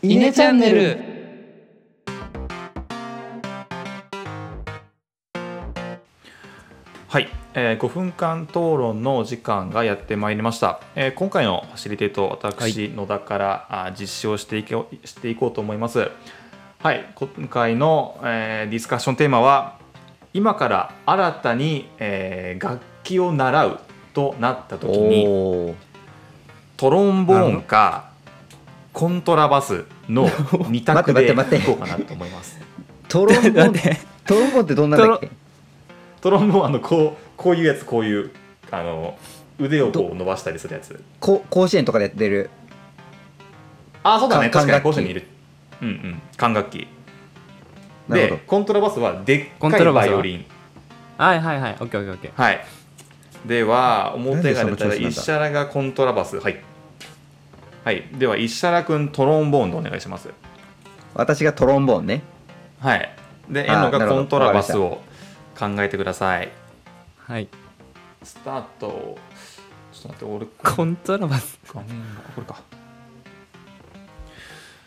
イネチャンネル。はい、えー、5分間討論のお時間がやってまいりました、えー今回のファシリテート私、野田からあ実施をしていこうしていこうと思います。はい。今回の、えーディスカッションテーマは今から新たに、えー楽器を習うとなった時にトロンボーンかコントラバスの 2択でい待って待って。こうかなと思います。トロンボ ンだって。トロンボンってどんなんだっけ？トロンボーンあのこうこういうやつこういうあの腕をこう伸ばしたりするやつ。こ甲子園とかでやってる。あそうだね。管確かに管楽器。甲子園にいる。うんうん。管楽器。なるほでコントラバスはでっコン。かいトラバスは。バイオリンはいはいはい。オッケーオッケーオッケー。はい。では表が出たら石原がコントラバス。はいはい。では石原君トロンボーンでお願いします。ど私がトロンボーンね。はい。で遠野がコントラバスを考えてください。はい。スタート。ちょっと待って俺コントラバス。画面がこれか。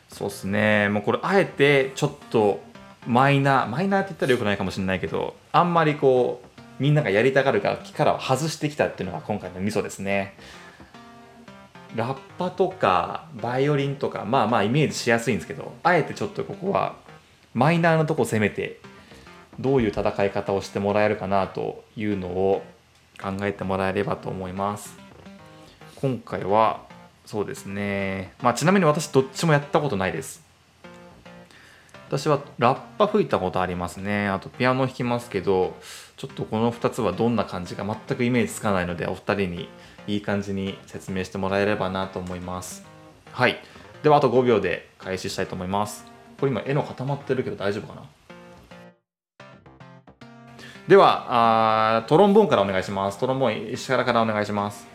そうっすね。もうこれあえてちょっとマイナーマイナーって言ったらよくないかもしれないけどあんまりこうみんながやりたがる楽器からは外してきたっていうのが今回のミソですねラッパとかバイオリンとかまあまあイメージしやすいんですけどあえてちょっとここはマイナーなとこ攻めてどういう戦い方をしてもらえるかなというのを考えてもらえればと思います。今回はそうですね。まあちなみに私どっちもやったことないです。私はラッパ吹いたことありますね。あとピアノ弾きますけどちょっとこの2つはどんな感じか全くイメージつかないのでお二人にいい感じに説明してもらえればなと思います。はい。ではあと5秒で開始したいと思います。これ今絵の固まってるけど大丈夫かな？ではあートロンボーンからお願いします。トロンボーン石原からお願いします。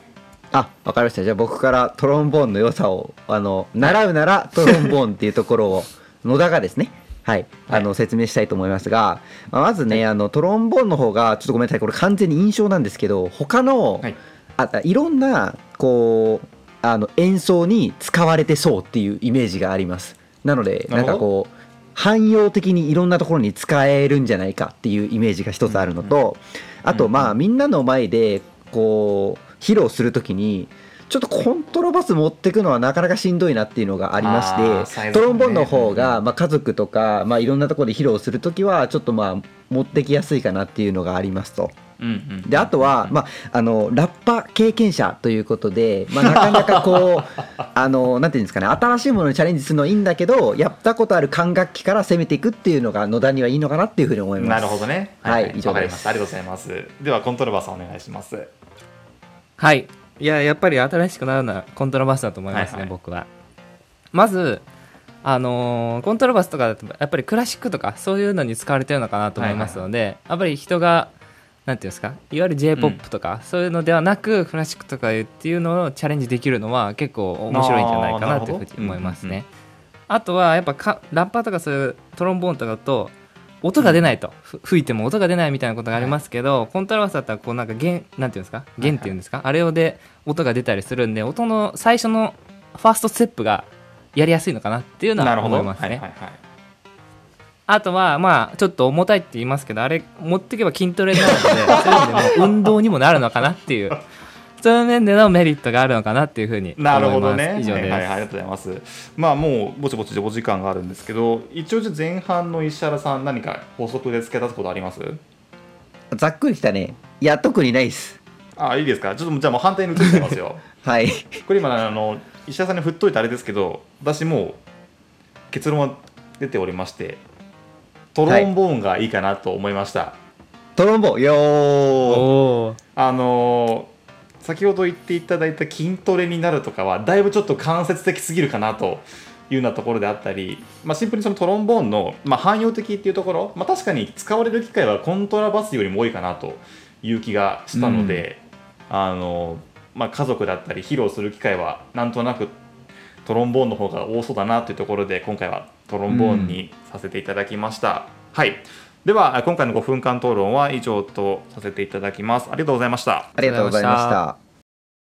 あわかりました。じゃあ僕からトロンボーンの良さをあの習うならトロンボーンっていうところを 野田がですね。はい、あの説明したいと思いますが、まあまずね、あのトロンボーンの方がちょっとごめんなさい。これ完全に印象なんですけど他の、はいあいろんなこうあの演奏に使われてそうっていうイメージがあります。なのでなんかこう汎用的にいろんなところに使えるんじゃないかっていうイメージが一つあるのと、あとまあみんなの前でこう披露するときにちょっとコントラバス持ってくのはなかなかしんどいなっていうのがありまして、ねトロンボーンの方が、うんまあ、家族とか、まあ、いろんなところで披露するときはちょっとまあ持ってきやすいかなっていうのがありますと。うんうんであとは、まあ、あのラッパ経験者ということで、まあ、なかなかこう あのなんていうんですかね新しいものにチャレンジするのはいいんだけどやったことある管楽器から攻めていくっていうのが野田にはいいのかなっていうふうに思います。なるほどね。はい以上です。ありがとうございます。では、コントラバスお願いします。はいいややっぱり新しくなるのはコントラバスだと思いますね、はいはい。僕は。まずあのーコントラバスとかだとやっぱりクラシックとかそういうのに使われてるのかなと思いますので、やっぱり人がなんていうんですかいわゆる j p o p とか、そういうのではなくクラシックとかっていうのをチャレンジできるのは結構面白いんじゃないかなというふうに思いますね。あとはやっぱかラッパーとかそういうトロンボーンとかだと音が出ないと、ふ吹いても音が出ないみたいなことがありますけど、コントラバスだったらこうなんか弦なんていうんですか？弦っていうんですか、あれをで音が出たりするんで音の最初のファーストステップがやりやすいのかなっていうのは。思いますね。はいはいはい。あとはまあちょっと重たいって言いますけどあれ持っていけば筋トレになるので そういう意味でも運動にもなるのかなっていうそういう面でのメリットがあるのかなっていうふうに思いますなるほどね。以上です、はいはい、ありがとうございます。まあ、もうぼちぼちでお時間があるんですけど、一応じゃあ前半の石原さん、何か法則で付け出すことあります？ざっくりきたねいや特にないですあ、いいですか？ちょっとじゃあもう反対に移ってますよ。はいこれ今、あの、石原さんに振っといてあれですけど、私もう結論は出ておりまして、トロンボーンがいいかなと思いました。トロンボーンよーあのー先ほど言っていただいた筋トレになるとかはだいぶちょっと間接的すぎるかなというようなところであったり、まあ、シンプルにそのトロンボーンの、まあ、汎用的っていうところ、まあ、確かに使われる機会はコントラバスよりも多いかなという気がしたので、あのーまあ、家族だったり披露する機会はなんとなくトロンボーンの方が多そうだなというところで今回はトロンボーンにさせていただきました。はいでは今回の5分間討論は以上とさせていただきます。ありがとうございました。ありがとうございました